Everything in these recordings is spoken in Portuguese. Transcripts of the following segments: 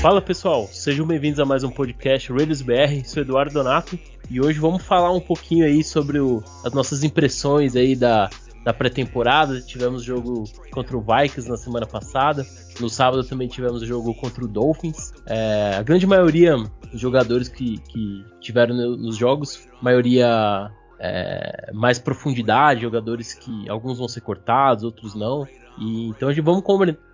Fala pessoal, sejam bem-vindos a mais um podcast Raiders BR. Sou Eduardo Donato e hoje vamos falar um pouquinho aí sobre o, as nossas impressões aí da, da pré-temporada. Tivemos jogo contra o Vikings na semana passada. No sábado também tivemos jogo contra o Dolphins. É, a grande maioria dos jogadores que, que tiveram nos jogos, maioria é, mais profundidade, jogadores que alguns vão ser cortados, outros não. E, então a gente vamos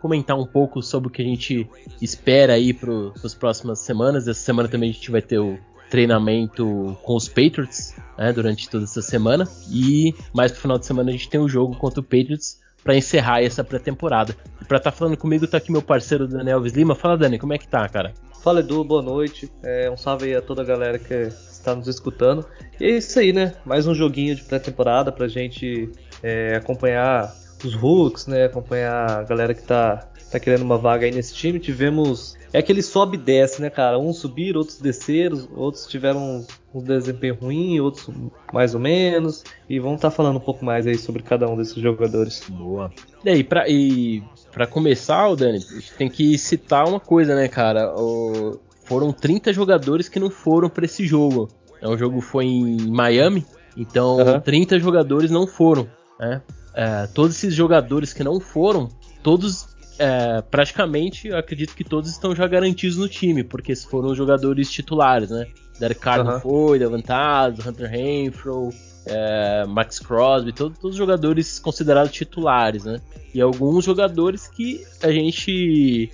comentar um pouco sobre o que a gente espera aí para as próximas semanas. Essa semana também a gente vai ter o treinamento com os Patriots né, durante toda essa semana. E mais pro final de semana a gente tem o um jogo contra o Patriots para encerrar essa pré-temporada. E para estar tá falando comigo tá aqui meu parceiro Daniel Lima. Fala Dani, como é que tá, cara? Fala Edu, boa noite. É, um salve aí a toda a galera que está nos escutando. E é isso aí, né? Mais um joguinho de pré-temporada pra gente é, acompanhar os Hooks, né? Acompanhar a galera que tá, tá querendo uma vaga aí nesse time. Tivemos. É aquele sobe e desce, né, cara? Uns subiram, outros desceram, outros tiveram um desempenho ruim, outros mais ou menos. E vamos estar tá falando um pouco mais aí sobre cada um desses jogadores. Boa. E aí, pra, e pra começar, Dani, a gente tem que citar uma coisa, né, cara? O, foram 30 jogadores que não foram para esse jogo. É, o jogo foi em Miami, então uhum. 30 jogadores não foram. Né? É, todos esses jogadores que não foram, todos é, praticamente, eu acredito que todos estão já garantidos no time, porque foram jogadores titulares, né? Derek Carr uhum. não foi, Levantado, Hunter Renfro, é, Max Crosby, todos, todos os jogadores considerados titulares, né? E alguns jogadores que a gente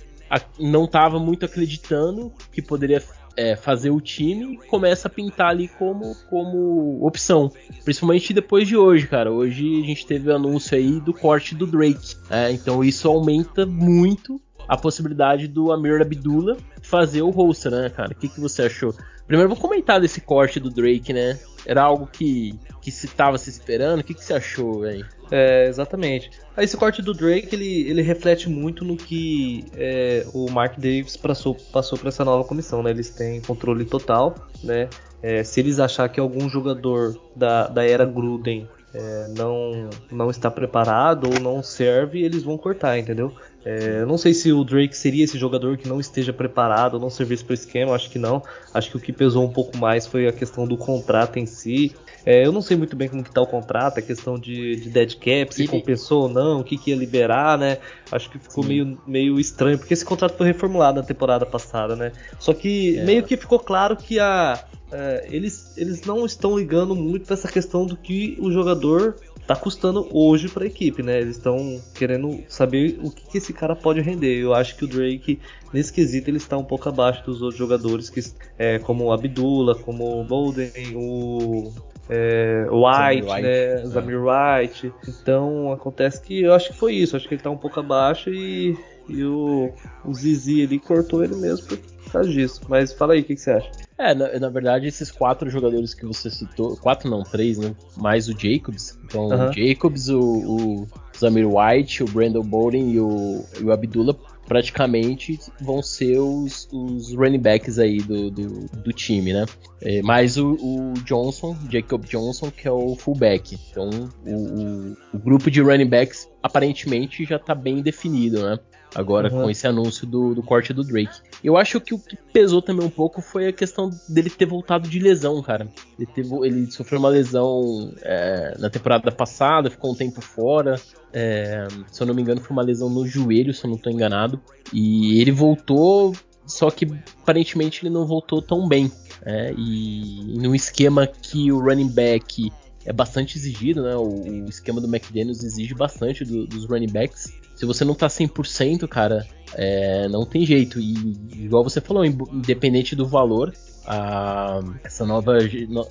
não estava muito acreditando que poderia é, fazer o time começa a pintar ali como, como opção. Principalmente depois de hoje, cara. Hoje a gente teve o anúncio aí do corte do Drake. É, então isso aumenta muito a possibilidade do Amir Abdullah fazer o roster, né, cara? O que, que você achou? Primeiro vou comentar desse corte do Drake, né? Era algo que, que se tava se esperando. O que, que você achou, velho? É, exatamente. Esse corte do Drake ele, ele reflete muito no que é, o Mark Davis passou, passou para essa nova comissão. Né? Eles têm controle total. Né? É, se eles achar que algum jogador da, da era Gruden é, não, não está preparado ou não serve, eles vão cortar, entendeu? É, eu não sei se o Drake seria esse jogador que não esteja preparado ou não servisse para o esquema, acho que não. Acho que o que pesou um pouco mais foi a questão do contrato em si. É, eu não sei muito bem como que tá o contrato, a questão de, de dead cap, se compensou ou não, o que, que ia liberar, né? Acho que ficou meio, meio estranho, porque esse contrato foi reformulado na temporada passada, né? Só que é. meio que ficou claro que a, é, eles, eles não estão ligando muito para essa questão do que o jogador tá custando hoje para a equipe, né? Eles estão querendo saber o que, que, esse cara pode render. Eu acho que o Drake, nesse quesito, ele está um pouco abaixo dos outros jogadores, que, é, como o Abdullah, como o Bolden, o é, White, White, né? Zamir White. Então acontece que eu acho que foi isso. Acho que ele tá um pouco abaixo e, e o, o Zizi ali cortou ele mesmo por causa disso. Mas fala aí, o que, que você acha? É, na, na, verdade, esses quatro jogadores que você citou, quatro não, três, né? Mais o Jacobs. Então, o Jacobs, o, o Zamir White, o Brandon Bowden e o, e o Abdullah praticamente vão ser os, os running backs aí do, do, do time, né? É, mais o, o, Johnson, Jacob Johnson, que é o fullback. Então, o, o, o grupo de running backs aparentemente já está bem definido, né? Agora uhum. com esse anúncio do, do corte do Drake. Eu acho que o que pesou também um pouco foi a questão dele ter voltado de lesão, cara. Ele, teve, ele sofreu uma lesão é, na temporada passada, ficou um tempo fora. É, se eu não me engano, foi uma lesão no joelho, se eu não estou enganado. E ele voltou, só que aparentemente ele não voltou tão bem. É, e, e no esquema que o running back é bastante exigido, né? O, o esquema do McDaniels exige bastante do, dos running backs. Se você não tá 100%, cara, é, não tem jeito. E igual você falou, independente do valor, a, essa nova,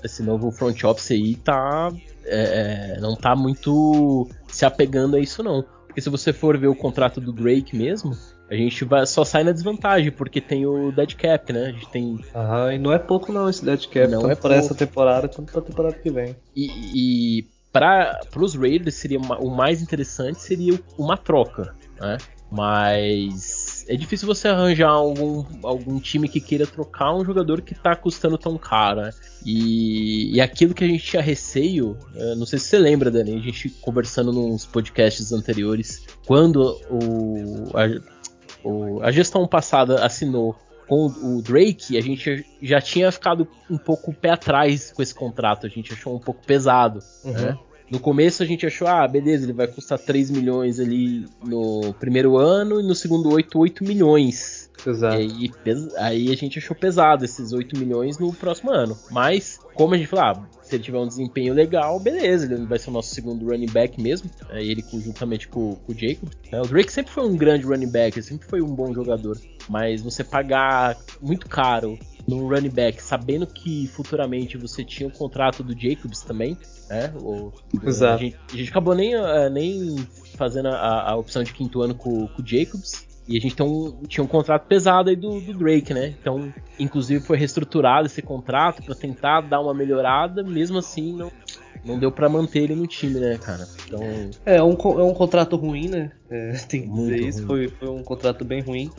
esse novo front office aí tá, é, é, não tá muito se apegando a isso não. Porque se você for ver o contrato do Drake mesmo, a gente vai, só sai na desvantagem, porque tem o dead cap, né? A gente tem. Aham, e não é pouco não esse dead cap, não tanto é para essa temporada quanto para a temporada que vem. E, e para os Raiders seria uma, o mais interessante seria uma troca, né? Mas é difícil você arranjar algum, algum time que queira trocar um jogador que tá custando tão caro, né? E, e aquilo que a gente tinha receio, não sei se você lembra, Dani, a gente conversando nos podcasts anteriores, quando o, a, o, a gestão passada assinou com o Drake, a gente já tinha ficado um pouco pé atrás com esse contrato, a gente achou um pouco pesado, uhum. né? No começo a gente achou, ah, beleza, ele vai custar 3 milhões ali no primeiro ano e no segundo 8, 8 milhões. Exato. E aí, aí a gente achou pesado esses 8 milhões no próximo ano. Mas, como a gente falou, ah, se ele tiver um desempenho legal, beleza, ele vai ser o nosso segundo running back mesmo. É ele juntamente com, com o Jacob. É, o Drake sempre foi um grande running back, ele sempre foi um bom jogador. Mas você pagar muito caro num running back, sabendo que futuramente você tinha o um contrato do Jacobs também, né? O, Exato. A gente, a gente acabou nem, uh, nem fazendo a, a, opção de quinto ano com, com o Jacobs. E a gente tem um, tinha um contrato pesado aí do, do, Drake, né? Então, inclusive foi reestruturado esse contrato para tentar dar uma melhorada, mesmo assim não, não deu para manter ele no time, né, cara? Então... É, um, é um contrato ruim, né? É, tem que dizer isso, foi, foi um contrato bem ruim.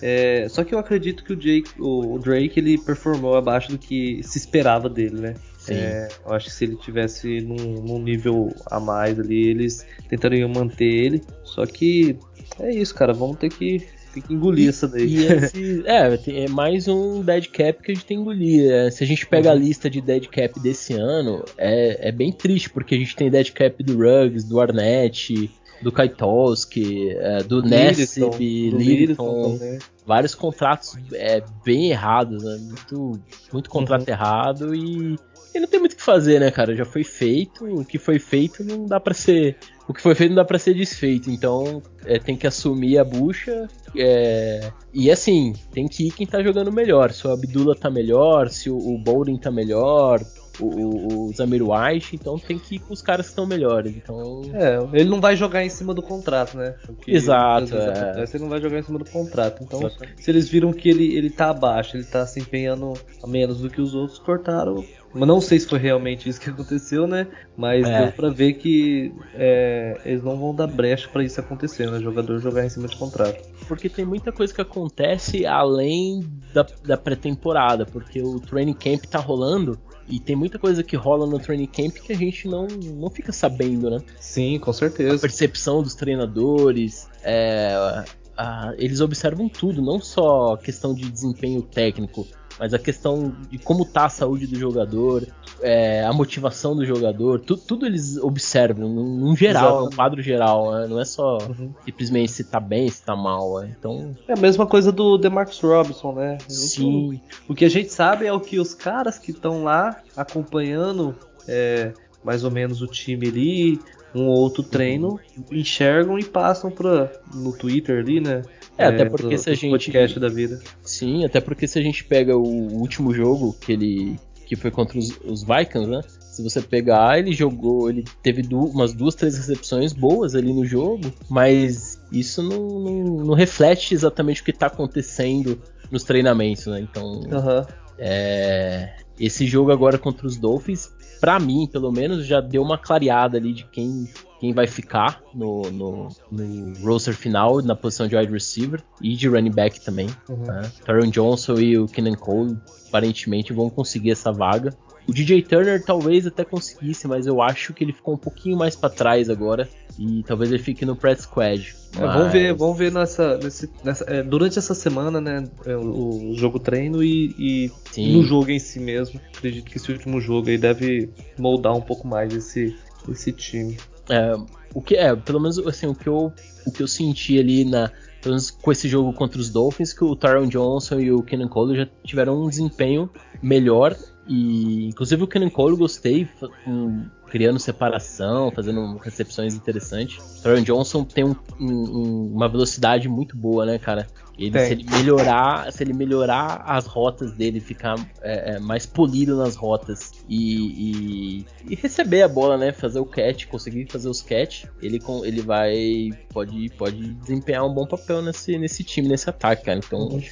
É, só que eu acredito que o, Jake, o, Drake ele performou abaixo do que se esperava dele, né? É, eu acho que se ele tivesse num, num, nível a mais ali, eles tentariam manter ele. Só que é isso, cara. Vamos ter que, ter que engolir e, essa daí. Esse, é, é mais um dead cap que a gente tem que engolir. É, se a gente pega uhum. a lista de dead cap desse ano, é, é bem triste, porque a gente tem dead cap do Ruggs, do Arnett, do Kaitoski, é, do Nessib, Littleton, vários contratos é, bem errados, né? muito, muito contrato uhum. errado e, e, não tem muito o que fazer, né, cara? Já foi feito, o que foi feito não dá para ser, o que foi feito não dá para ser desfeito, então é, tem que assumir a bucha é, e assim tem que ir quem tá jogando melhor. Se o Abdullah tá melhor, se o, o Bowden tá melhor, o, o Zamir White, então tem que ir com os caras que estão melhores. Então... É, ele não vai jogar em cima do contrato, né? Porque Exato. É. Acontece, ele não vai jogar em cima do contrato. Então, se eles viram que ele, ele tá abaixo, ele tá se empenhando a menos do que os outros, cortaram. Mas não sei se foi realmente isso que aconteceu, né? Mas é. deu pra ver que é, eles não vão dar brecha para isso acontecer, né? O jogador jogar em cima de contrato. Porque tem muita coisa que acontece além da, da pré-temporada, porque o training camp tá rolando e tem muita coisa que rola no training camp que a gente não, não fica sabendo, né? Sim, com certeza. A percepção dos treinadores, é, a, eles observam tudo, não só questão de desempenho técnico, mas a questão de como tá a saúde do jogador, é, a motivação do jogador, tu, tudo eles observam, num, num geral, num quadro geral, né? não é só uhum. simplesmente se tá bem, se tá mal. Né? Então... É a mesma coisa do Demarcus Robinson, né? Sim. O, o que a gente sabe é o que os caras que estão lá acompanhando é, mais ou menos o time ali, um ou outro treino, enxergam e passam pra, no Twitter ali, né? É, até é, porque pro, se a gente. podcast da vida. Sim, até porque se a gente pega o último jogo que ele. Que foi contra os, os Vikings, né? Se você pegar, ele jogou, ele teve du umas duas, três recepções boas ali no jogo, mas isso não, não, não reflete exatamente o que está acontecendo nos treinamentos, né? Então, uhum. é, esse jogo agora contra os Dolphins, para mim, pelo menos, já deu uma clareada ali de quem quem vai ficar no, no, no roster final na posição de wide receiver e de running back também. Uhum. Né? Taron Johnson e o Kenan Cole aparentemente vão conseguir essa vaga. O DJ Turner talvez até conseguisse, mas eu acho que ele ficou um pouquinho mais para trás agora e talvez ele fique no press squad. Mas... É, vamos ver, vamos ver nessa, nesse, nessa é, durante essa semana, né, é, o, o jogo treino e, e no jogo em si mesmo. Acredito que esse último jogo aí deve moldar um pouco mais esse, esse time. É, o que é, pelo menos assim, o que eu, o que eu senti ali na, pelo menos com esse jogo contra os Dolphins, que o Tyron Johnson e o Kenan Cole já tiveram um desempenho melhor e inclusive o Kenan Cole eu gostei, um, criando separação, fazendo recepções interessantes. O Tyron Johnson tem um, um, uma velocidade muito boa, né, cara? Ele, se ele melhorar, se ele melhorar as rotas dele, ficar é, é, mais polido nas rotas e, e, e, receber a bola, né? Fazer o catch, conseguir fazer os catch, ele, ele vai pode, pode desempenhar um bom papel nesse, nesse time, nesse ataque, cara. Então, uhum.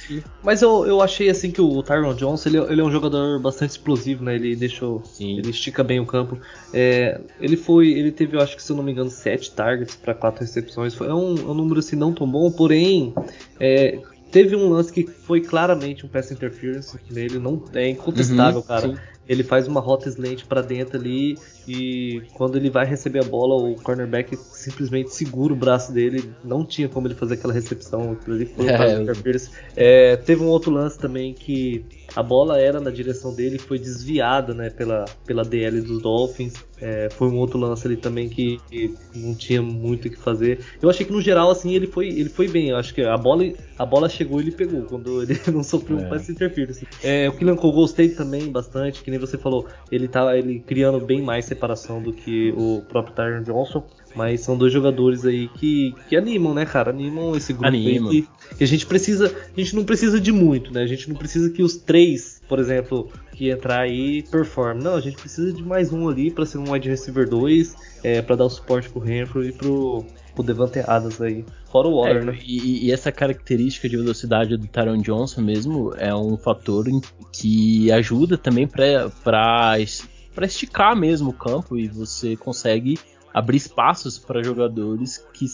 mas eu, eu achei assim que o Tyron Johnson ele, ele é um jogador bastante explosivo, né? Ele deixou, Sim. ele estica bem o campo. É, ele foi, ele teve, eu acho que se eu não me engano, sete targets para quatro recepções. Foi é um, é um número assim não tão bom, porém é, teve um lance que foi claramente um pass interference nele, não é incontestável, uhum, cara. Sim. ele faz uma rota slant para dentro ali e quando ele vai receber a bola, o cornerback simplesmente segura o braço dele. Não tinha como ele fazer aquela recepção. Ele foi é, é, teve um outro lance também que a bola era na direção dele, foi desviada né, pela, pela DL dos Dolphins. É, foi um outro lance ali também que, que, não tinha muito o que fazer. Eu achei que no geral assim ele foi, ele foi bem. Eu acho que a bola, a bola chegou e ele pegou quando ele não sofreu é. um pass interference. É, o Killian Cole gostei também bastante, que nem você falou, ele tá ele criando bem mais separação do que o próprio Tyron Johnson. Mas são dois jogadores aí que, que animam, né, cara? Animam esse grupo Anima. aí que, que, a gente precisa. A gente não precisa de muito, né? A gente não precisa que os três, por exemplo, que entrar aí performem. Não, a gente precisa de mais um ali para ser um wide receiver 2, é, para dar o suporte pro Renfro e pro, pro Devante Adams aí. Fora o Water, é, né? E, e, essa característica de velocidade do Taron Johnson mesmo é um fator que ajuda também para para esticar mesmo o campo e você consegue abrir espaços para jogadores que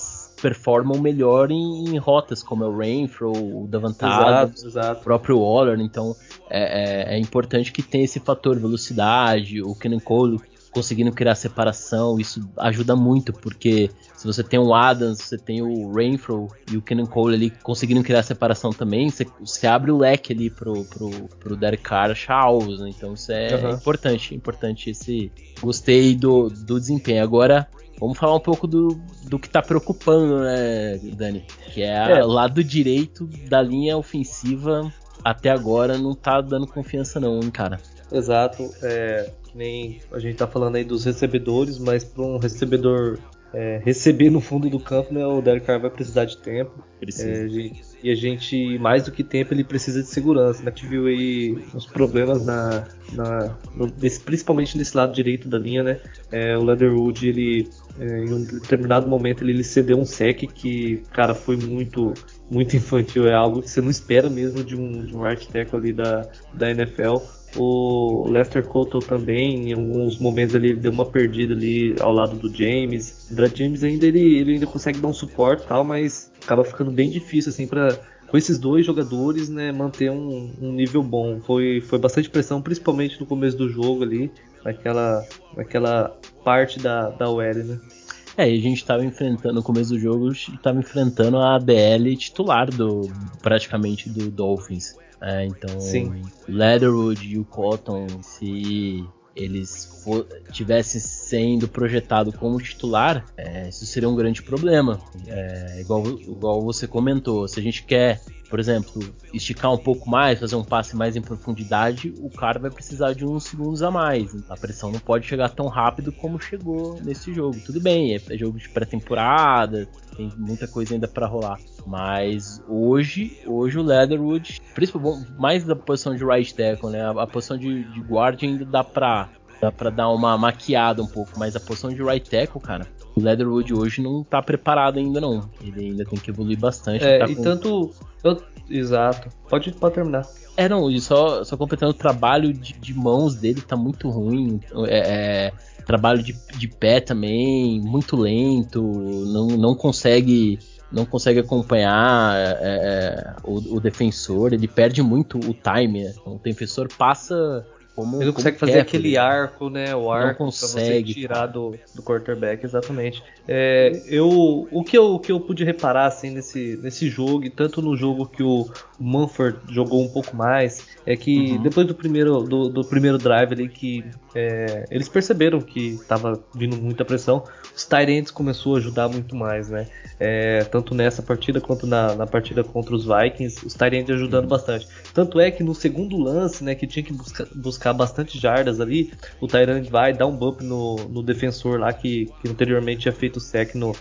performam melhor em, em, rotas, como é o Renfro, o Davantado, o próprio Waller. Então é, é, é, importante que tenha esse fator velocidade, o Kenan Cole conseguindo criar separação, isso ajuda muito, porque se você tem o Adams, você tem o Renfro e o Kenan Cole ali conseguindo criar separação também, você, você abre o leque ali pro, pro, pro Derek Carr achar alvos, né? Então isso é uhum. importante, importante esse... Gostei do, do desempenho. Agora, Vamos falar um pouco do, do que tá preocupando, né, Dani? Que é, é. o lado direito da linha ofensiva até agora não tá dando confiança não, hein, cara. Exato. É, nem a gente tá falando aí dos recebedores, mas para um recebedor é, receber no fundo do campo, né, o Derek Carr vai precisar de tempo. Precisa. É, gente, e a gente, mais do que tempo, ele precisa de segurança. Né? A gente viu aí uns problemas na, na no, desse, principalmente nesse lado direito da linha, né? É, o Leatherwood, ele é, em um determinado momento ele, ele cedeu um sec que, cara, foi muito muito infantil. É algo que você não espera mesmo de um, de um tackle ali da, da NFL. O Lester Cottle também, em alguns momentos ali, ele deu uma perdida ali ao lado do James. O Brad James ainda ele, ele ainda consegue dar um suporte tal, mas acaba ficando bem difícil assim para com esses dois jogadores, né, manter um, um, nível bom. Foi, foi bastante pressão, principalmente no começo do jogo ali, naquela, naquela parte da, da OL, né? É, e a gente estava enfrentando, no começo do jogo, estava enfrentando a DL titular do praticamente do Dolphins. É, então, Sim. Leatherwood e o Cotton, se eles tivessem sendo projetado como titular, é, isso seria um grande problema. É, igual, igual você comentou, se a gente quer por exemplo, esticar um pouco mais, fazer um passe mais em profundidade, o cara vai precisar de uns segundos a mais. A pressão não pode chegar tão rápido como chegou nesse jogo. Tudo bem, é jogo de pré-temporada, tem muita coisa ainda para rolar. Mas hoje, hoje o Leatherwood, principalmente mais da posição de right tackle, né? A, posição de, de guard ainda dá pra, dá pra dar uma maquiada um pouco, mas a posição de right tackle, cara, o Leatherwood hoje não tá preparado ainda não. Ele ainda tem que evoluir bastante. É, tá e com... tanto. Eu, exato. Pode, pode terminar. É, não, e só, só completando o trabalho de, de mãos dele tá muito ruim. É, é, trabalho de, de pé também, muito lento, não, não consegue não consegue acompanhar é, é o, o, defensor, ele perde muito o time. Né? O defensor passa como, ele não consegue fazer aquele arco, né? O arco pra você tirar do, do quarterback, exatamente. É, eu, o, que eu, o que eu pude reparar assim, nesse, nesse jogo, e tanto no jogo que o Manford jogou um pouco mais, é que uhum. depois do primeiro, do, do, primeiro drive ali, que é, eles perceberam que estava vindo muita pressão, os Tyrants começou a ajudar muito mais, né? É, tanto nessa partida quanto na, na, partida contra os Vikings, os Tyrants ajudando uhum. bastante. Tanto é que no segundo lance, né, que tinha que buscar, buscar bastante jardas ali, o Tyrant vai dar um bump no, no defensor lá que, que anteriormente tinha feito o sec no,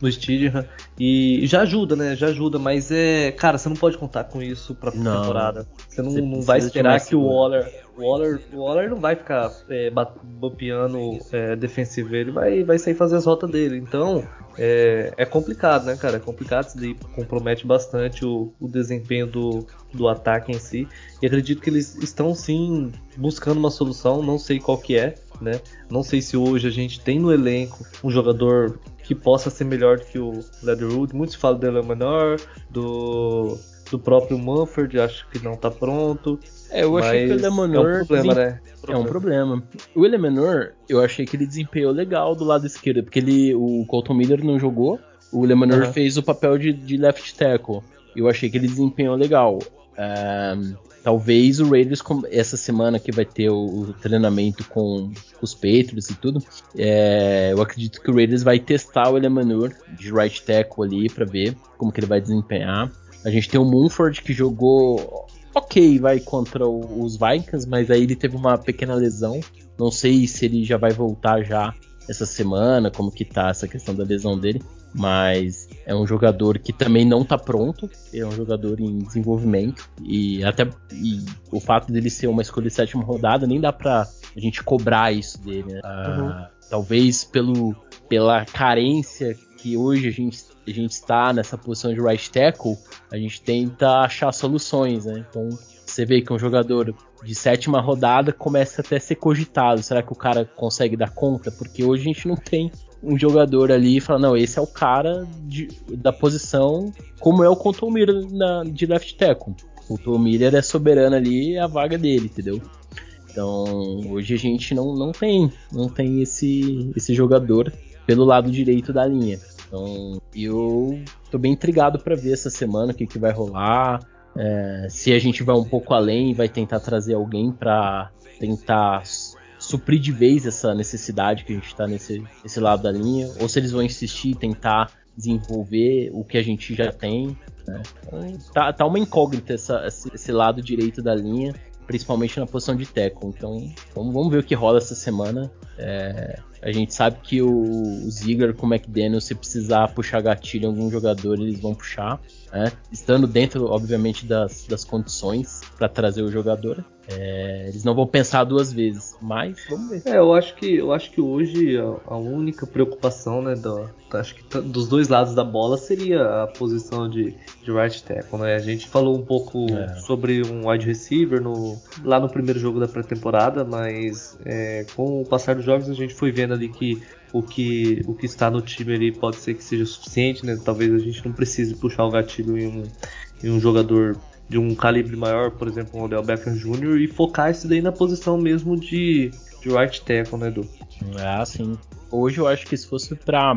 no Stidham. E já ajuda, né? Já ajuda, mas é. Cara, você não pode contar com isso pra não, temporada. Você não, você não vai esperar que o Waller. O Waller, Waller não vai ficar é, bopeando é, defensivo, ele vai, vai sair fazer as rotas dele. Então, é, é complicado, né, cara? É complicado, isso daí compromete bastante o, o desempenho do, do ataque em si. E acredito que eles estão sim buscando uma solução, não sei qual que é, né? Não sei se hoje a gente tem no elenco um jogador que possa ser melhor do que o Leatherwood. Muitos falam do Menor, do do próprio Manford, acho que não tá pronto. É, eu achei que o Elemenor. É um problema, né? É um problema. O Elemenor, eu achei que ele desempenhou legal do lado esquerdo, porque ele, o Colton Miller não jogou, o Elemenor uhum. fez o papel de, de left tackle. Eu achei que ele desempenhou legal. Um, talvez o Raiders, essa semana que vai ter o, o treinamento com os Patriots e tudo, é, eu acredito que o Raiders vai testar o Elemanur de right tackle ali para ver como que ele vai desempenhar. A gente tem o Munford que jogou ok, vai contra o, os Vikings, mas aí ele teve uma pequena lesão. Não sei se ele já vai voltar já essa semana, como que tá essa questão da lesão dele mas é um jogador que também não está pronto, é um jogador em desenvolvimento e até e o fato dele ser uma escolha de sétima rodada nem dá para a gente cobrar isso dele. Né? Uhum. talvez pelo, pela carência que hoje a gente, a gente está nessa posição de right tackle, a gente tenta achar soluções, né? Então você vê que um jogador de sétima rodada começa até a ser cogitado. Será que o cara consegue dar conta? Porque hoje a gente não tem um jogador ali e fala, não, esse é o cara de, da posição, como é o Control Miller na, de left tackle. O Control Miller é soberano ali, é a vaga dele, entendeu? Então, hoje a gente não, não tem, não tem esse, esse jogador pelo lado direito da linha. Então, eu tô bem intrigado para ver essa semana o que, que vai rolar. É, se a gente vai um pouco além, vai tentar trazer alguém para tentar suprir de vez essa necessidade que a gente está nesse, nesse lado da linha, ou se eles vão insistir tentar desenvolver o que a gente já tem. Né? Então, tá, tá uma incógnita essa, esse lado direito da linha, principalmente na posição de tackle. Então vamos, vamos ver o que rola essa semana. É, a gente sabe que o, o Ziggler com o McDaniel, se precisar puxar gatilho em algum jogador, eles vão puxar. Né? Estando dentro, obviamente, das, das condições para trazer o jogador. É, eles não vão pensar duas vezes, mas vamos ver. É, eu acho que, eu acho que hoje a, a única preocupação né, do, acho que dos dois lados da bola seria a posição de, de right tackle. Né? A gente falou um pouco é. sobre um wide receiver no, lá no primeiro jogo da pré-temporada, mas é, com o passar dos jogos a gente foi vendo ali que o que, o que está no time ali pode ser que seja suficiente, né? Talvez a gente não precise puxar o gatilho em um, em um jogador de um calibre maior, por exemplo, o Odell Beckham Jr. e focar isso daí na posição mesmo de, de right tackle, né, Edu? Ah, sim. Hoje eu acho que se fosse para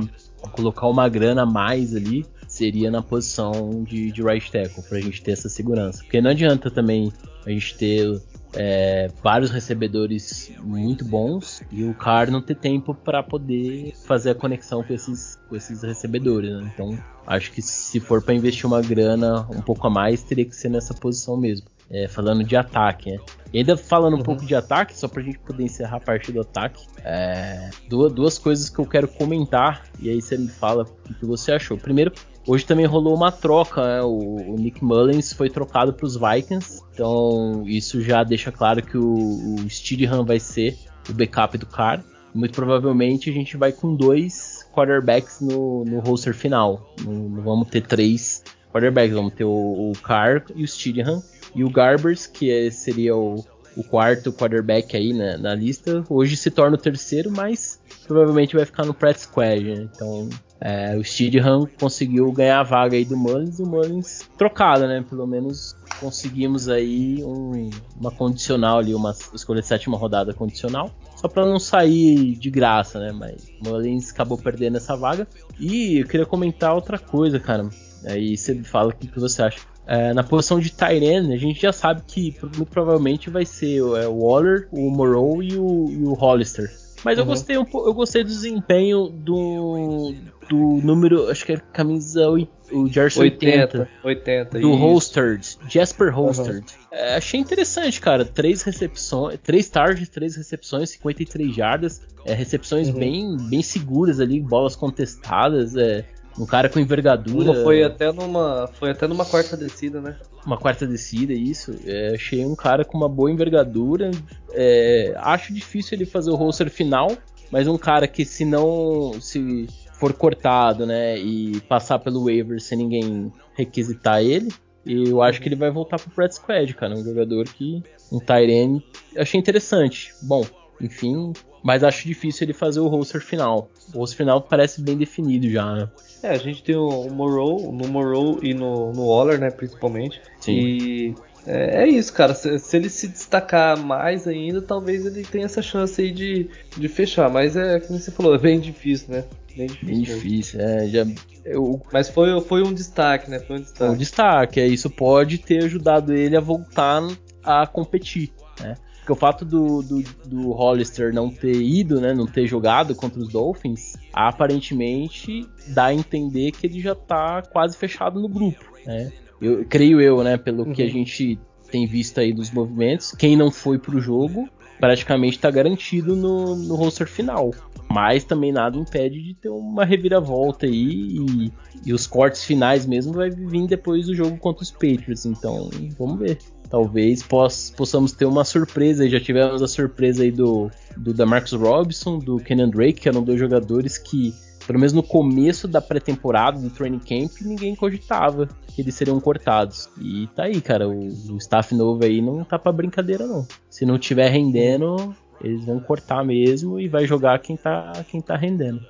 colocar uma grana a mais ali, seria na posição de, de right tackle, pra gente ter essa segurança. Porque não adianta também a gente ter é, vários recebedores muito bons e o Car não ter tempo para poder fazer a conexão com esses, com esses recebedores. Né? Então, acho que se for para investir uma grana um pouco a mais, teria que ser nessa posição mesmo. É, falando de ataque, né? E ainda falando um uhum. pouco de ataque, só pra gente poder encerrar a parte do ataque, é, duas, duas coisas que eu quero comentar, e aí você me fala o que você achou. Primeiro, Hoje também rolou uma troca, né? o, o, Nick Mullins foi trocado para os Vikings, então isso já deixa claro que o, o Steedham vai ser o backup do Carr. Muito provavelmente a gente vai com dois quarterbacks no, no roster final. Não, não vamos ter três quarterbacks, vamos ter o, o Carr e o Steedham. E o Garbers, que é, seria o, o quarto quarterback aí na, na, lista, hoje se torna o terceiro, mas provavelmente vai ficar no press squad. Né? Então é, o Steedham conseguiu ganhar a vaga aí do Mullins e o Mullins trocado, né? Pelo menos conseguimos aí um, uma condicional ali, uma escolha de sétima rodada condicional. Só para não sair de graça, né? Mas Mullins acabou perdendo essa vaga. E eu queria comentar outra coisa, cara. Aí você fala o que, que você acha. É, na posição de Tyrene, a gente já sabe que muito provavelmente vai ser é, o Waller, o Morrow e o, e o Hollister. Mas uhum. eu gostei um eu gostei do desempenho do, do número, acho que é camisa o jersey 80, 80, do Holsterd, Jasper Holsterd. Uhum. É, achei interessante, cara. Três recepções, três targets, três recepções, 53 jardas, é, recepções uhum. bem, bem seguras ali, bolas contestadas, é, um cara com envergadura. Uma foi até numa, foi até numa quarta descida, né? Uma quarta descida, isso. É, achei um cara com uma boa envergadura. É, acho difícil ele fazer o roster final, mas um cara que se não se for cortado, né, e passar pelo waiver sem ninguém requisitar ele, eu acho que ele vai voltar pro Brad Squad, cara. Um jogador que. Um Tyrene. Achei interessante. Bom, enfim. Mas acho difícil ele fazer o roster final. O roster final parece bem definido já, né? É, a gente tem o Morrow, no Morrow e no, no Waller, né, principalmente. Sim. E é, é, isso, cara. Se, se, ele se destacar mais ainda, talvez ele tenha essa chance aí de, de fechar. Mas é, como você falou, é bem difícil, né? Bem difícil. Bem difícil, é. Já, eu... Mas foi, foi um destaque, né? Foi um destaque. Foi um destaque, é, isso pode ter ajudado ele a voltar a competir, né? Porque o fato do, do, do Hollister não ter ido, né, não ter jogado contra os Dolphins, aparentemente dá a entender que ele já tá quase fechado no grupo, né? Eu creio eu, né, pelo uhum. que a uhum. gente tem visto aí dos movimentos, quem não foi pro jogo praticamente está garantido no, no roster final. Mas também nada impede de ter uma reviravolta aí e, e os cortes finais mesmo vai vir depois do jogo contra os Patriots. Então, vamos ver. Talvez poss possamos ter uma surpresa. Já tivemos a surpresa aí do, do da Marcus Robinson, do Kenan Drake, que eram dois jogadores que pelo menos no começo da pré-temporada do training camp, ninguém cogitava que eles seriam cortados. E tá aí, cara, o, o staff novo aí não tá pra brincadeira, não. Se não tiver rendendo, eles vão cortar mesmo e vai jogar quem tá, quem tá rendendo.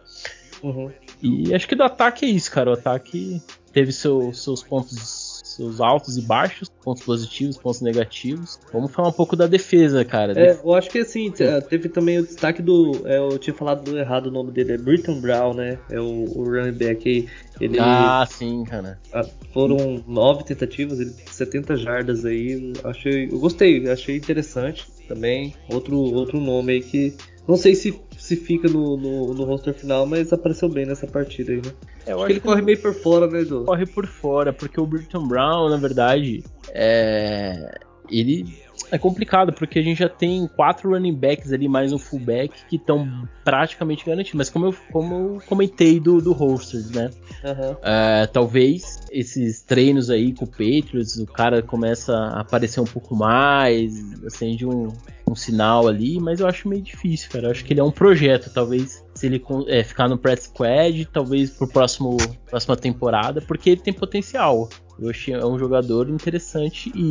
Uhum. E acho que do ataque é isso, cara. O ataque teve seu, seus pontos seus altos e baixos, pontos positivos, pontos negativos. Vamos falar um pouco da defesa, cara. É, eu acho que assim, teve também o destaque do. É, eu tinha falado errado o nome dele, é Britton Brown, né? É o, o running back aí. Ele, ah, sim, cara. Foram nove tentativas, ele 70 jardas aí. Achei, eu gostei, achei interessante também. Outro, outro nome aí que. Não sei se se fica no, no, no roster final, mas apareceu bem nessa partida aí, né? É, acho, acho que ele que corre meio por fora, né, Edu? Corre por fora, porque o Britton Brown, na verdade, é... ele é complicado, porque a gente já tem quatro running backs ali, mais um fullback, que estão praticamente garantidos. Mas como eu, como eu comentei do, do Holsters, né? Uhum. É, talvez esses treinos aí com o Patriots, o cara começa a aparecer um pouco mais, acende um, um sinal ali, mas eu acho meio difícil, cara. Eu acho que ele é um projeto, talvez se ele é, ficar no press squad, talvez pro próximo próxima temporada, porque ele tem potencial. Eu achei é um jogador interessante e,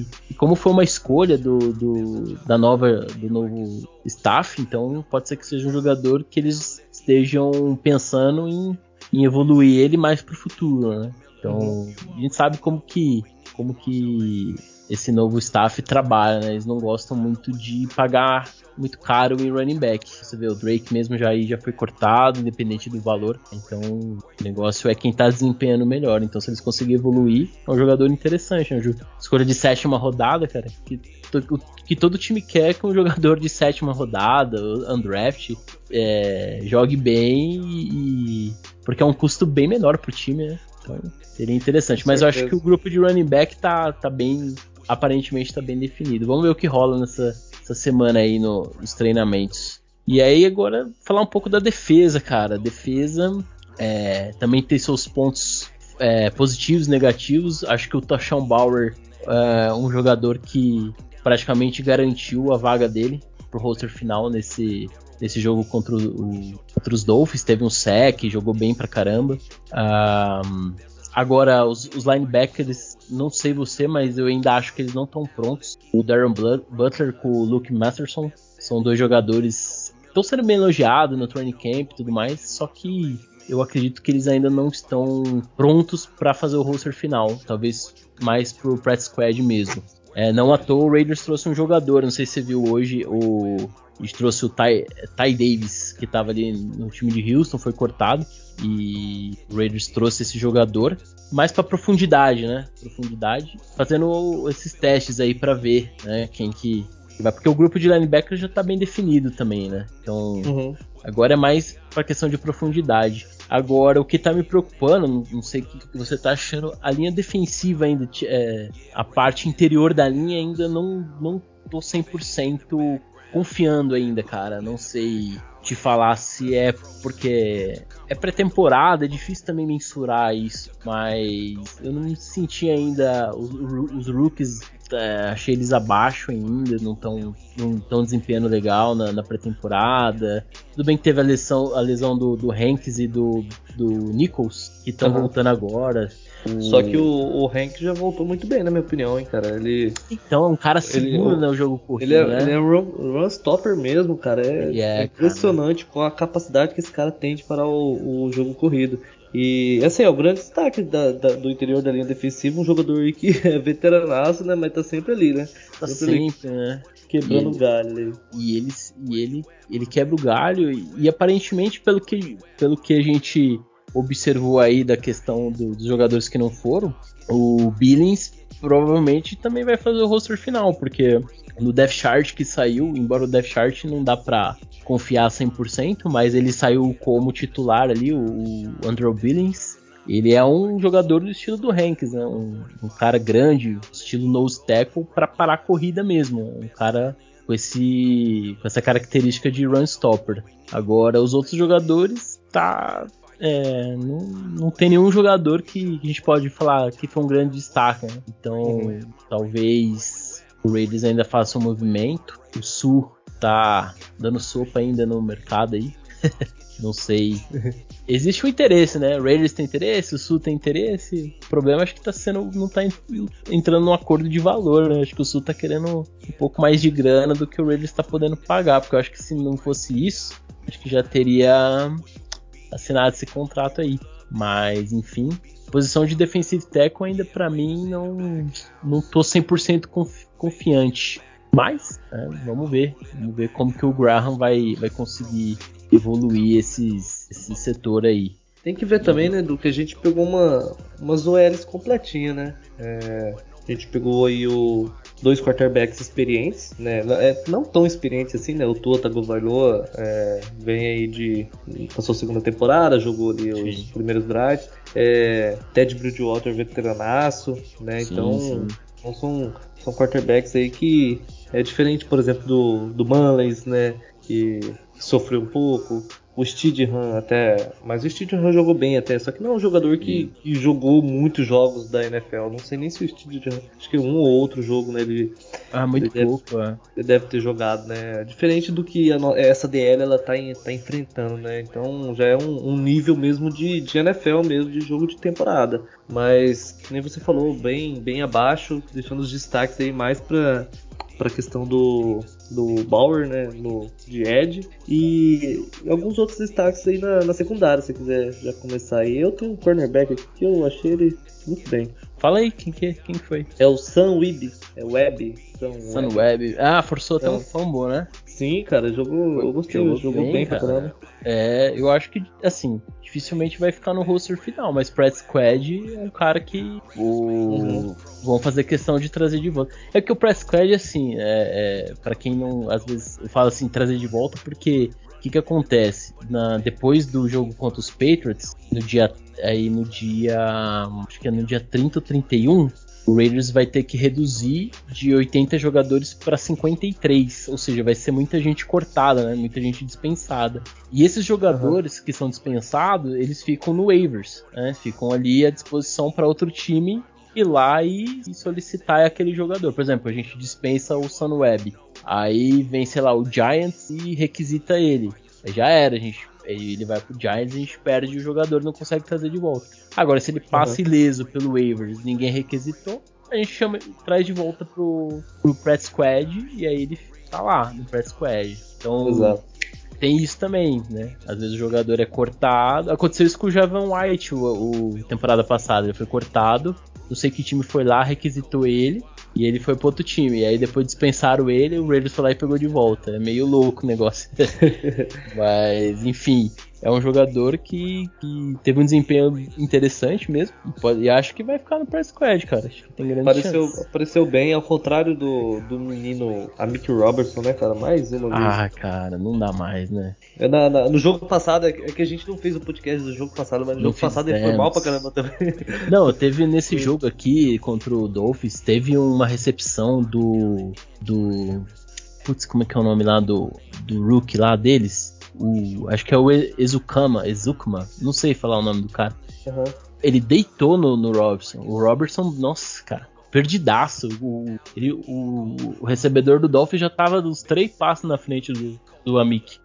e, e como foi uma escolha do, do, da nova do novo staff, então pode ser que seja um jogador que eles estejam pensando em, em evoluir ele mais para o futuro, né? Então a gente sabe como que como que esse novo staff trabalha, né? Eles não gostam muito de pagar muito caro em running back. Você vê, o Drake mesmo já, já foi cortado, independente do valor. Então, o negócio é quem tá desempenhando melhor. Então, se eles conseguirem evoluir, é um jogador interessante. Né? Escolha de sétima rodada, cara, que, que todo time quer que um jogador de sétima rodada, undraft, é, jogue bem e. Porque é um custo bem menor pro time, né? Então, seria interessante. Mas eu acho que o grupo de running back tá, tá bem. Aparentemente tá bem definido. Vamos ver o que rola nessa, essa semana aí no, nos treinamentos. E aí agora falar um pouco da defesa, cara. defesa é, também tem seus pontos é, positivos e negativos. Acho que o Tashawn Bauer é um jogador que praticamente garantiu a vaga dele pro roster final nesse, nesse jogo contra, o, contra os Dolphins. Teve um sec, jogou bem pra caramba. Um, agora, os, os linebackers não sei você, mas eu ainda acho que eles não estão prontos. O Darren Butler com o Luke Masterson são dois jogadores que estão sendo bem elogiados no training camp e tudo mais, só que eu acredito que eles ainda não estão prontos para fazer o roster final, talvez mais pro practice squad mesmo. É, não à toa o Raiders trouxe um jogador, não sei se você viu hoje, o a gente trouxe o Ty, Ty Davis, que estava ali no time de Houston, foi cortado. E o Raiders trouxe esse jogador mais para profundidade, né? Profundidade, fazendo esses testes aí para ver, né, quem que vai, porque o grupo de linebackers já está bem definido também, né? Então, uhum. agora é mais para questão de profundidade. Agora, o que está me preocupando, não sei o que você está achando, a linha defensiva ainda, é, a parte interior da linha ainda não, não tô 100% confiando ainda, cara. Não sei te falar se é porque é pré-temporada, é difícil também mensurar isso, mas eu não senti ainda os, os rookies é, achei eles abaixo ainda, não estão não tão desempenhando legal na, na pré-temporada. Tudo bem que teve a lesão, a lesão do, do Hanks e do, do Nichols, que estão uhum. voltando agora. Só que o, o Hank já voltou muito bem, na minha opinião, hein, cara. Ele. Então, é um cara seguro, ele, né, o jogo corrido. Ele é, né? ele é um run, run stopper mesmo, cara. É, é impressionante cara. com a capacidade que esse cara tem de parar o, o jogo corrido. E assim, é o grande destaque da, da, do interior da linha defensiva, um jogador que é veteranaço, né? Mas tá sempre ali, né? Tá sempre, sempre né? Quebrando o galho ali. E ele, e ele, ele quebra o galho e, e, aparentemente, pelo que, pelo que a gente observou aí da questão do, dos jogadores que não foram, o Billings provavelmente também vai fazer o roster final, porque no Death Chart que saiu, embora o Death Chart não dá pra confiar 100%, mas ele saiu como titular ali, o, Andrew Billings. Ele é um jogador do estilo do Hanks, né? um, um cara grande, estilo nose tackle, para parar a corrida mesmo. Um cara com, esse, com essa característica de run stopper. Agora, os outros jogadores, tá, é, não, não tem nenhum jogador que a gente pode falar que foi um grande destaque. Né? Então, uhum. talvez o Raiders ainda faça um movimento. O Sul tá dando sopa ainda no mercado aí. não sei. Existe um interesse, né? O Raiders tem interesse, o Sul tem interesse. O problema acho que tá sendo. não tá entrando num acordo de valor, né? Acho que o Sul tá querendo um pouco mais de grana do que o Raiders tá podendo pagar. Porque eu acho que se não fosse isso, acho que já teria assinado esse contrato aí. Mas, enfim, posição de defensive tackle ainda para mim não não tô 100% confiante. Mas, é, vamos ver, vamos ver como que o Graham vai, vai conseguir evoluir esses, esse setor aí. Tem que ver também, né, do que a gente pegou uma umas OLs completinha, né? É, a gente pegou aí o dois quarterbacks experientes, né? É, não tão experientes assim, né? O Tua Tagovailoa é, vem aí de passou a segunda temporada, jogou ali sim. os primeiros drives. É, Ted Bridgewater veteranaço, né? Sim, então, sim. então são são quarterbacks aí que é diferente, por exemplo, do do Mullins, né? Que sofreu um pouco o Steedham até. Mas o Steedham jogou bem até, só que não é um jogador que, que, jogou muitos jogos da NFL. Não sei nem se o Steedham. Acho que um ou outro jogo, né? Ele, ah, muito ele pouco, deve, é. Ele deve ter jogado, né? Diferente do que a, essa DL ela tá, em, tá enfrentando, né? Então já é um, um, nível mesmo de, de NFL mesmo, de jogo de temporada. Mas, nem você falou, bem, bem abaixo, deixando os destaques aí mais pra, pra questão do, do Bauer, né, no, de Ed, e alguns outros destaques aí na, na secundária, se quiser já começar aí. Eu tenho um cornerback aqui que eu achei ele muito bem. Fala aí, quem que, quem foi? É o Sam Webb, é Webb. Sam, Webb. Ah, forçou até um fumble, né? Sim, cara, jogou, eu gostei, jogou, jogou bem, bem caramba. É, eu acho que, assim, dificilmente vai ficar no roster final, mas Pratt Squad é um cara que o... Uhum. vão fazer questão de trazer de volta. É que o Pratt Squad, assim, é, é, para quem não, às vezes, eu falo assim, trazer de volta porque o que, que acontece? Na, depois do jogo contra os Patriots, no dia aí no dia. Acho que é no dia 30 ou 31, o Raiders vai ter que reduzir de 80 jogadores para 53, ou seja, vai ser muita gente cortada, né? muita gente dispensada. E esses jogadores uhum. que são dispensados, eles ficam no waivers, né? ficam ali à disposição para outro time ir lá e, e, solicitar aquele jogador. Por exemplo, a gente dispensa o Sunweb, aí vem, sei lá, o Giants e requisita ele. Já era, a gente ele vai pro Giants e a gente perde o jogador não consegue trazer de volta. Agora, se ele passa uhum. ileso pelo waivers ninguém requisitou, a gente chama, traz de volta pro, pro Press Squad e aí ele tá lá no Press Squad. Então, Exato. tem isso também, né? Às vezes o jogador é cortado. Aconteceu isso com o Javan White o, o temporada passada. Ele foi cortado. Não sei que time foi lá, requisitou ele. E ele foi pro outro time. E aí depois dispensaram ele, o Raiders foi lá e pegou de volta. É meio louco o negócio. Mas, enfim, é um jogador que, que teve um desempenho interessante mesmo. E, pode, e acho que vai ficar no press squad, cara. Acho que tem grande apareceu, chance. Apareceu bem, ao contrário do, do menino Amick Robertson, né, cara? Mais uma vez. Ah, cara, não dá mais, né? É na, na, no jogo passado, é que a gente não fez o podcast do jogo passado, mas no não jogo fizemos. passado ele foi mal pra caramba também. Não, teve nesse jogo aqui contra o Dolphins, teve uma recepção do. do. Putz, como é que é o nome lá do, do Rook lá deles? O acho que é o Ezukama, Ezukama, não sei falar o nome do cara. Uhum. Ele deitou no, no Robertson. O Robertson, nossa, cara, perdidaço. O, ele, o, o, recebedor do Dolphins já tava dos três passos na frente do, do Amik.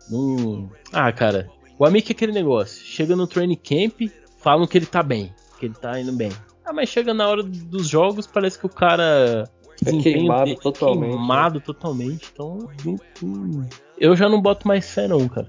Ah, cara, o Amik é aquele negócio. Chega no training camp, falam que ele tá bem, que ele tá indo bem. Ah, mas chega na hora dos jogos, parece que o cara é queimado totalmente. Queimado né? totalmente. Então, eu já não boto mais fé não, cara.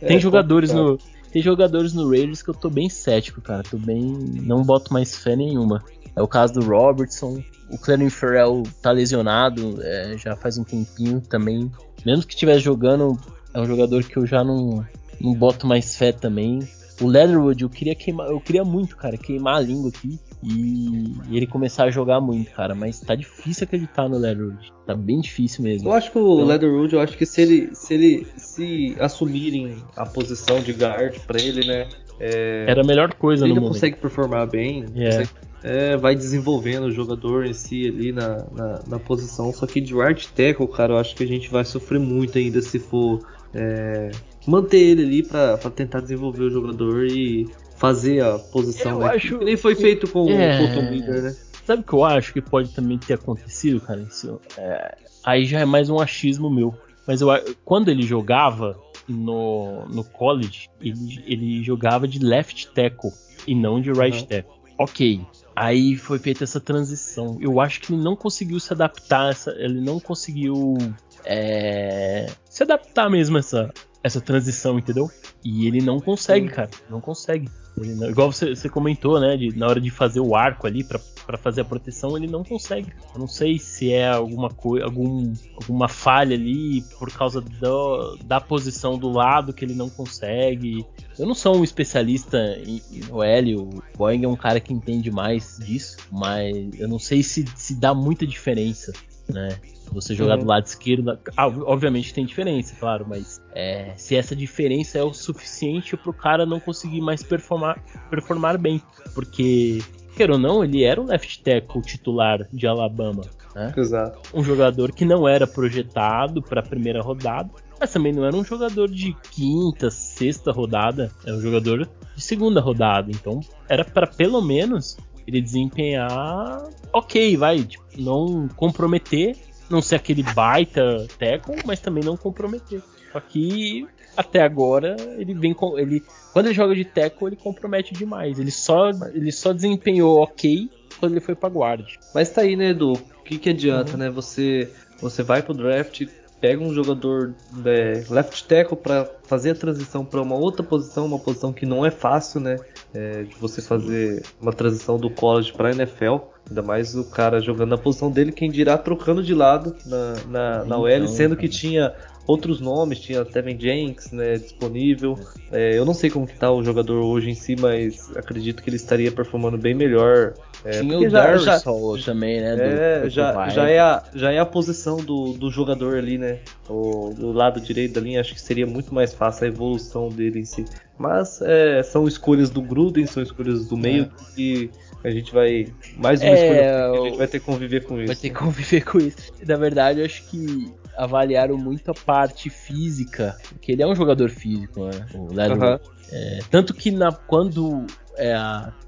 É, tem jogadores no tem jogadores no Raiders que eu tô bem cético, cara. Tô bem, não boto mais fé nenhuma. É o caso do Robertson, o Clelin Ferrell tá lesionado, é, já faz um tempinho também. Mesmo que estivesse jogando, é um jogador que eu já não, não boto mais fé também. O Leatherwood, eu queria queimar, eu queria muito, cara, queimar a língua aqui e ele começar a jogar muito, cara. Mas tá difícil acreditar no Leatherwood. Tá bem difícil mesmo. Eu acho que o então... Leatherwood, eu acho que se ele, se ele se assumirem a posição de guard para ele, né? É... Era a melhor coisa ele no momento. Ele consegue performar bem, yeah. consegue, é, vai desenvolvendo o jogador em si ali na, na, na, posição. Só que de right tackle, cara, eu acho que a gente vai sofrer muito ainda se for é, manter ele ali para tentar desenvolver o jogador e fazer a posição. Eu né? acho que nem foi feito com é... o Tom Leader, né? Sabe o que eu acho que pode também ter acontecido, cara? Isso, é... Aí já é mais um achismo meu. Mas eu, quando ele jogava no, no college, ele, ele jogava de left tackle e não de right uhum. tackle. Ok. Aí foi feita essa transição. Eu acho que ele não conseguiu se adaptar, essa, ele não conseguiu é, se adaptar mesmo a essa, essa transição, entendeu? E ele não consegue, cara. Não consegue. Não, igual você, você, comentou, né? De, na hora de fazer o arco ali para fazer a proteção, ele não consegue. Eu não sei se é alguma coisa, algum, alguma falha ali por causa do, da posição do lado que ele não consegue. Eu não sou um especialista em, em OL, o Boeing é um cara que entende mais disso, mas eu não sei se, se dá muita diferença, né? Você jogar uhum. do lado esquerdo, ah, obviamente tem diferença, claro, mas é, se essa diferença é o suficiente para o cara não conseguir mais performar, performar bem, porque quer ou não, ele era o left tackle titular de Alabama, né? Exato. Um jogador que não era projetado para a primeira rodada, mas também não era um jogador de quinta, sexta rodada, era um jogador de segunda rodada, então era para pelo menos ele desempenhar ok, vai, tipo, não comprometer não ser aquele baita tackle, mas também não comprometer. Só que até agora ele vem com ele quando ele joga de tackle ele compromete demais. Ele só ele só desempenhou ok quando ele foi para guard. Mas tá aí, né, Edu? O que que adianta, uhum. né? Você você vai pro draft, pega um jogador é, left tackle para fazer a transição para uma outra posição, uma posição que não é fácil, né? É, de você fazer uma transição do college para NFL. Ainda mais o cara jogando na posição dele, quem dirá trocando de lado na, na, na OL, sendo que tinha outros nomes, tinha Tevin Jenks né, disponível. É, eu não sei como que tá o jogador hoje em si, mas acredito que ele estaria performando bem melhor. É, tinha o já, já, também, né? É, do, já, já, é a, já é a posição do, do jogador ali, né? O, do lado direito da linha, acho que seria muito mais fácil a evolução dele em si. Mas é, são escolhas do Gruden, são escolhas do meio é. que a gente vai. Mais uma é, escolha a gente vai ter que conviver com isso. Vai ter que conviver com isso. Na verdade, eu acho que avaliaram muito a parte física, porque ele é um jogador físico, né? O Lelo. Uhum. É, tanto que na, quando é,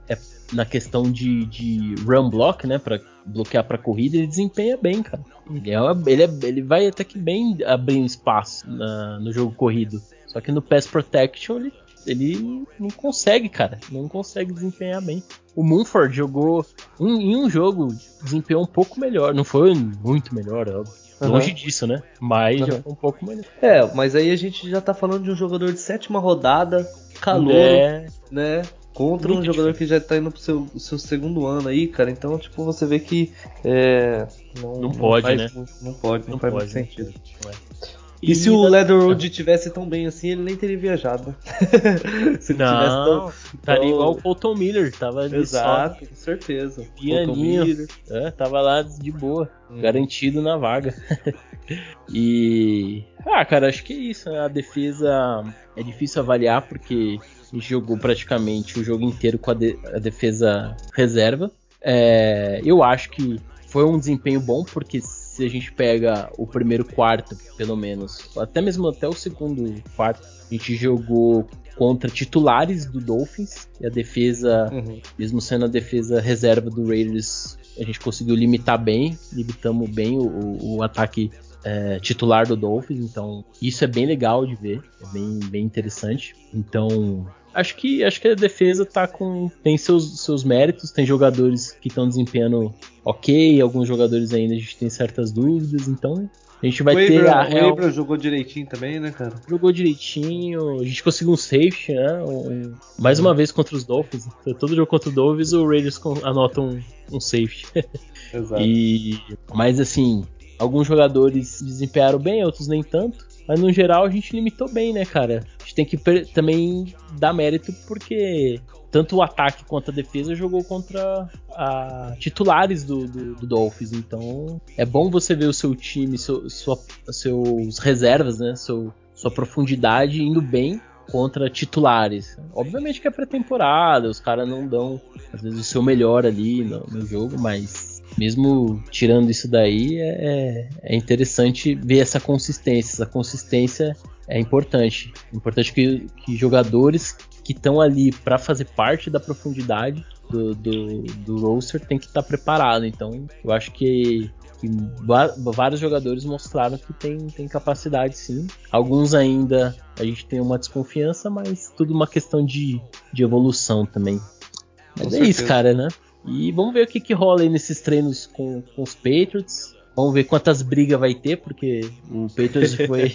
é na questão de, de run block, né, para bloquear para corrida, ele desempenha bem, cara. Ele, é, ele, é, ele vai até que bem abrindo espaço na, no jogo corrido. Só que no pass protection ele ele não consegue, cara. Não consegue desempenhar bem. O Munford jogou um, em um jogo, desempenhou um pouco melhor. Não foi muito melhor, óbvio. Uhum. Longe disso, né? Mas uhum. já foi um pouco melhor. É, mas aí a gente já tá falando de um jogador de sétima rodada, calor, é... né? Contra Muito um jogador difícil. que já tá indo pro seu, seu segundo ano aí, cara. Então, tipo, você vê que. É, não, não, pode, não né? Muito, não pode, não, não faz pode, muito sentido. É. E, e se o Leatherwood tivesse tão bem assim, ele nem teria viajado. se ele não, tivesse tão, estaria igual o Fulton Miller, tava Exato, só, com certeza. Pianinho, é, tava lá de boa, hum. garantido na vaga. e ah, cara, acho que é isso. Né? A defesa é difícil avaliar porque jogou praticamente o jogo inteiro com a, de, a defesa reserva. É, eu acho que foi um desempenho bom porque se a gente pega o primeiro quarto, pelo menos, até mesmo até o segundo quarto, a gente jogou contra titulares do Dolphins e a defesa, uhum. mesmo sendo a defesa reserva do Raiders, a gente conseguiu limitar bem, limitamos bem o, o ataque é, titular do Dolphins, então isso é bem legal de ver, é bem, bem interessante. Então, acho que acho que a defesa tá com tem seus, seus méritos, tem jogadores que estão desempenhando ok, alguns jogadores ainda a gente tem certas dúvidas, então a gente vai o ter a real... O Abra jogou direitinho também, né, cara? Jogou direitinho, a gente conseguiu um safety, né? Um, mais uma vez contra os Dolphins. Todo jogo contra os Dolphins, o Raiders anota um, um safety. Exato. E, mas assim, alguns jogadores desempenharam bem, outros nem tanto. Mas no geral a gente limitou bem, né, cara? A gente tem que também dar mérito porque tanto o ataque quanto a defesa jogou contra a, titulares do, do, do, Dolphins. Então é bom você ver o seu time, seu, sua, seus reservas, né? Seu, sua profundidade indo bem contra titulares. Obviamente que é pré-temporada, os caras não dão às vezes o seu melhor ali no, no jogo, mas mesmo tirando isso daí, é, é, é interessante ver essa consistência. Essa consistência é importante. É importante que, que jogadores que estão ali para fazer parte da profundidade do, do, do roster tem que estar tá preparado. Então, eu acho que, que vários jogadores mostraram que tem, tem capacidade sim. Alguns ainda a gente tem uma desconfiança, mas tudo uma questão de, de evolução também. Mas é isso, cara, né? E vamos ver o que, que rola aí nesses treinos com, com os Patriots. Vamos ver quantas brigas vai ter, porque o Patriots foi.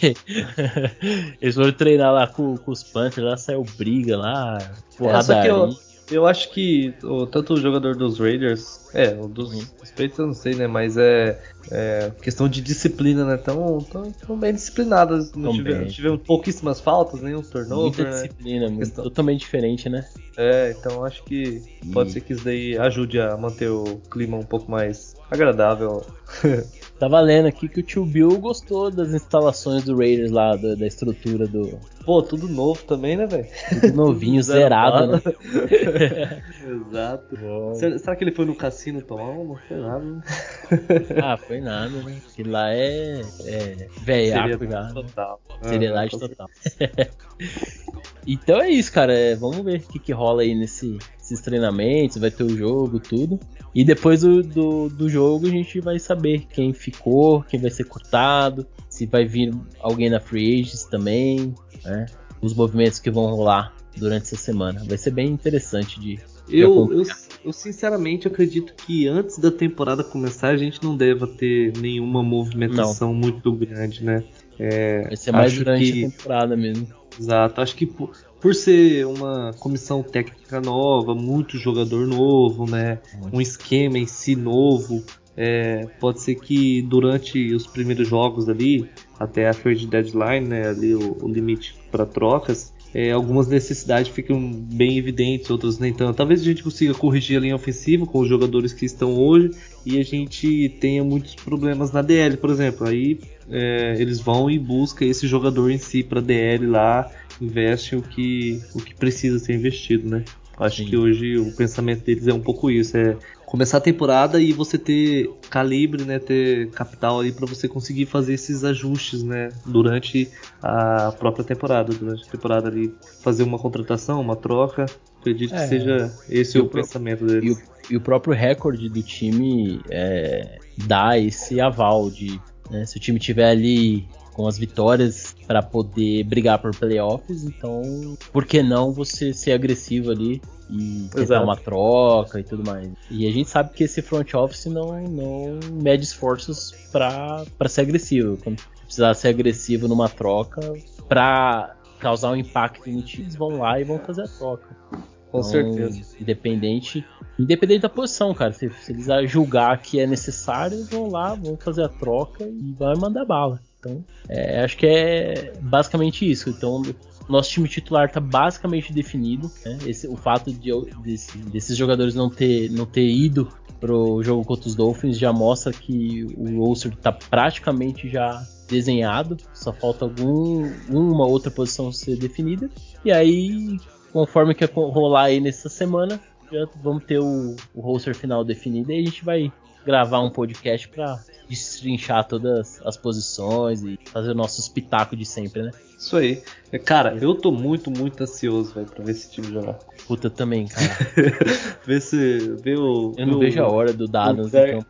Eles foram treinar lá com, com os Panthers, lá saiu briga lá, porrada. É, eu acho que o, tanto o jogador dos Raiders, é, o dos uhum. Patriots eu não sei, né? Mas é, é questão de disciplina, né? Tão, tão, tão bem disciplinadas. Não tivemos, tivemos pouquíssimas faltas, nenhum turnover. Muita né? disciplina, né? questão... totalmente diferente, né? É, então acho que pode e... ser que isso daí ajude a manter o clima um pouco mais agradável. Tá valendo aqui que o tio Bill gostou das instalações do Raiders lá, da, da estrutura do. Pô, tudo novo também, né, velho? Tudo novinho, zerado, né? Exato. Será, será, que ele foi no cassino tomar? Não foi nada, né? ah, foi nada, né? Que lá é. é velhaco já. Né? Total. Seriedade ah, total. então é isso, cara. É, vamos ver o que, que rola aí nesse, nesses treinamentos, vai ter o jogo, tudo. E depois do, do, do, jogo a gente vai saber quem ficou, quem vai ser cortado, se vai vir alguém na Free Agents também, né? Os movimentos que vão rolar durante essa semana. Vai ser bem interessante de. eu, eu, eu, sinceramente acredito que antes da temporada começar a gente não deva ter nenhuma movimentação não. muito grande, né? É, vai ser mais durante que... a temporada mesmo. Exato, acho que por ser uma comissão técnica nova, muito jogador novo, né? Um esquema em si novo. É, pode ser que durante os primeiros jogos ali, até a trade deadline, né, ali o, o limite para trocas, é, algumas necessidades ficam bem evidentes, outras nem tanto. Talvez a gente consiga corrigir a linha ofensiva com os jogadores que estão hoje e a gente tenha muitos problemas na DL, por exemplo. Aí é, eles vão e buscam esse jogador em si para DL lá investem o que, o que precisa ser investido, né? Acho Sim. que hoje o pensamento deles é um pouco isso, é começar a temporada e você ter calibre, né, ter capital aí para você conseguir fazer esses ajustes, né, durante a própria temporada, durante a temporada ali fazer uma contratação, uma troca. Acredito é, que seja esse o, o pensamento deles. E o, e o, próprio recorde do time é, dá esse aval de né, se o time tiver ali com as vitórias para poder brigar por playoffs. Então, por que não você ser agressivo ali e tentar Exato. uma troca e tudo mais? E a gente sabe que esse front office não, não mede esforços para ser agressivo. Quando precisar ser agressivo numa troca para causar um impacto no time, eles vão lá e vão fazer a troca. Com então, certeza. Independente, independente da posição, cara. Se, se eles julgar que é necessário, vão lá, vão fazer a troca e vai mandar bala. Então, é, acho que é basicamente isso. Então, nosso time titular está basicamente definido. Né? Esse, o fato de, desse, desses jogadores não ter, não ter ido pro jogo contra os Dolphins já mostra que o roster está praticamente já desenhado. Só falta algum, uma outra posição ser definida. E aí, conforme que rolar aí nessa semana, já vamos ter o, o roster final definido e a gente vai gravar um podcast pra destrinchar todas as posições e fazer o nosso espetáculo de sempre, né? Isso aí. Cara, eu tô muito, muito ansioso, velho, pra ver esse time jogar. Puta, também, cara. ver se. Ver o. Eu não vejo o, a hora do Dados Der, campo.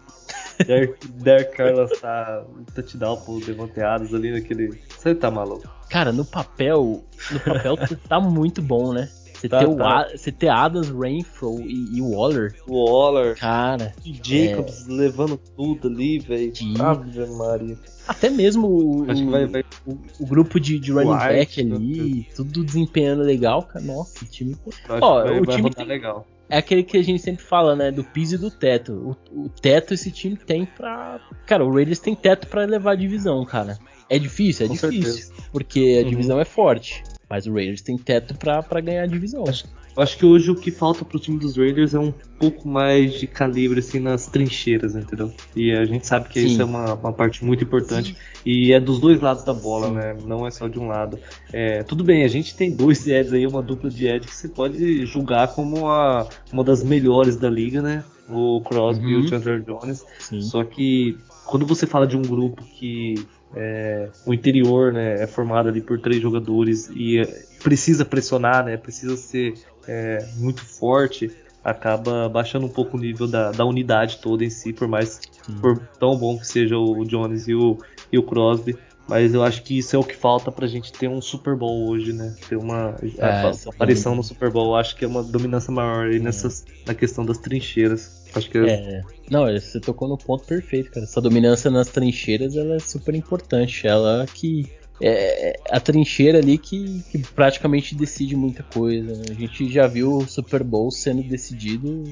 Derek Carr lançar um touchdown pro Devanteados ali naquele. Você tá maluco? Cara, no papel. No papel tá muito bom, né? Você, tá, ter, tá. Você ter Adams, Rainfro e, e Waller. Waller. Cara. E Jacobs é... levando tudo ali, velho. Ave Maria. Até mesmo o, vai, vai... o, o grupo de, de running White, back ali, tudo desempenhando legal, cara. Nossa, o time. Ó, vai, o time tem... legal. É aquele que a gente sempre fala, né? Do piso e do teto. O, o teto esse time tem pra. Cara, o Raiders tem teto para levar a divisão, cara. É difícil? É Com difícil. Certeza. Porque a uhum. divisão é forte. Mas o Raiders tem teto para ganhar a divisão. Acho, acho, que hoje o que falta pro time dos Raiders é um pouco mais de calibre assim nas trincheiras, entendeu? E a gente sabe que Sim. isso é uma, uma parte muito importante. Sim. E é dos dois lados da bola, Sim. né? Não é só de um lado. É, tudo bem, a gente tem dois Eds aí, uma dupla de Ed que você pode julgar como a, uma das melhores da liga, né? O Crosby uhum. e o uhum. Chandler Jones. Só que quando você fala de um grupo que é, o interior né, é formado ali por três jogadores e é, precisa pressionar, né, precisa ser é, muito forte, acaba baixando um pouco o nível da, da unidade toda em si, por mais por tão bom que seja o Jones e o, e o Crosby. Mas eu acho que isso é o que falta pra gente ter um Super Bowl hoje, né? Ter uma é, aparição no Super Bowl. Eu acho que é uma dominância maior aí nessas, na questão das trincheiras. Acho que é... Não, você tocou no ponto perfeito, cara. Essa dominância nas trincheiras ela é super importante. Ela que. É, é a trincheira ali que, que praticamente decide muita coisa. Né? A gente já viu o Super Bowl sendo decidido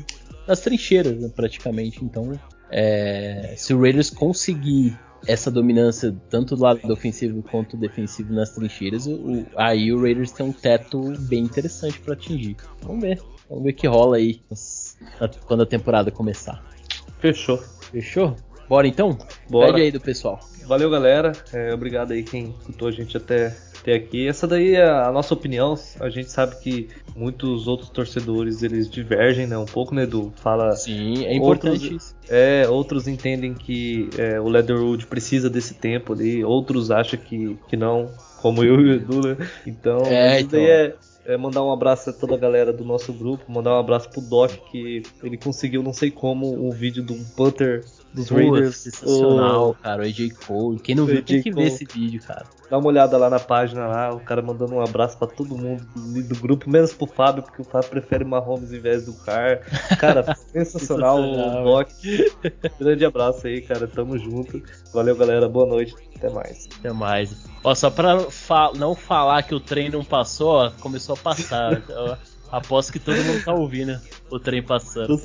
nas trincheiras, né, praticamente. Então, é, se o Raiders conseguir essa dominância tanto do lado ofensivo quanto defensivo nas trincheiras, o, aí o Raiders tem um teto bem interessante para atingir. Vamos ver, vamos ver o que rola aí quando a temporada começar. Fechou. Fechou? Bora então? Bora. Pede aí do pessoal. Valeu, galera. É, obrigado aí quem escutou a gente até, até aqui. Essa daí é a nossa opinião. A gente sabe que muitos outros torcedores eles divergem, né? Um pouco, né, Edu? Fala. Sim, é importante outros, isso. É, outros entendem que é, o Leatherwood precisa desse tempo ali, outros acham que, que não, como eu e o Edu, né? Então, é, então. é é, mandar um abraço a toda a galera do nosso grupo, mandar um abraço pro Doc, que ele conseguiu, não sei como, um vídeo do Panther dos Raiders. Sensacional, o... cara, o AJ Cole. Quem não viu tem que ver esse vídeo, cara. Dá uma olhada lá na página lá, o cara mandando um abraço para todo mundo do grupo, menos pro Fábio, porque o Fábio prefere Mahomes em vez do Car. Cara, sensacional, sensacional o Doc. Grande abraço aí, cara. Tamo junto. Valeu, galera. Boa noite. Até mais. Até mais. Ó, só pra fa não falar que o trem não passou, ó, começou a passar. Aposto que todo mundo tá ouvindo o trem passando.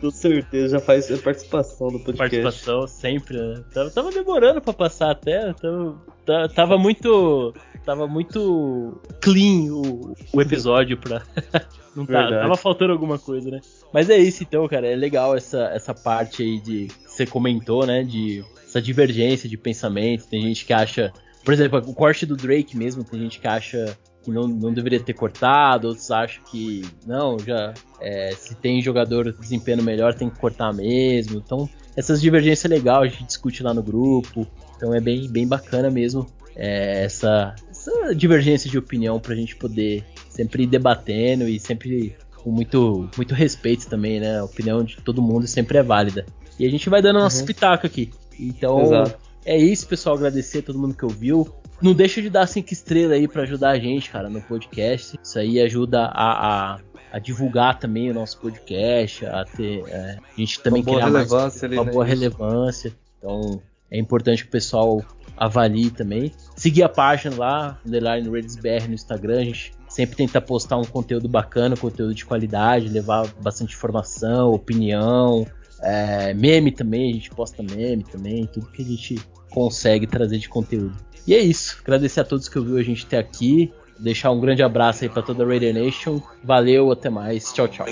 Com certeza, já faz participação do podcast. Participação sempre, né? Tava, tava demorando pra passar até. Tava, tava muito. Tava muito clean o, o episódio pra. Não tá, tava faltando alguma coisa, né? Mas é isso então, cara. É legal essa, essa parte aí de. Você comentou, né? De essa divergência de pensamento. Tem gente que acha. Por exemplo, o corte do Drake mesmo, tem gente que acha que não, não deveria ter cortado, outros acham que não, já é, se tem jogador desempenho melhor tem que cortar mesmo. Então, essas divergências é legal, a gente discute lá no grupo. Então é bem, bem bacana mesmo é, essa, essa divergência de opinião pra gente poder sempre ir debatendo e sempre com muito, muito respeito também, né? A opinião de todo mundo sempre é válida. E a gente vai dando nosso uhum. pitaco aqui. Então, Exato. é isso, pessoal. Agradecer a todo mundo que ouviu. Não deixa de dar cinco estrelas aí para ajudar a gente, cara, no podcast. Isso aí ajuda a, a, a divulgar também o nosso podcast, a ter. É, a gente também uma relevância mais, ali, uma né? boa relevância. Então é importante que o pessoal avalie também. Seguir a página lá, Underline RedsBR no Instagram. A gente sempre tenta postar um conteúdo bacana, conteúdo de qualidade, levar bastante informação, opinião, é, meme também, a gente posta meme também, tudo que a gente consegue trazer de conteúdo. E é isso. Agradecer a todos que ouviu a gente até aqui. Deixar um grande abraço aí para toda a Raider Nation. Valeu, até mais. Tchau, tchau.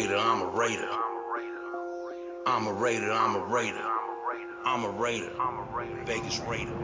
I'm a Raider, I'm a Raider, I'm a Raider. I'm a Raider, Vegas Raider.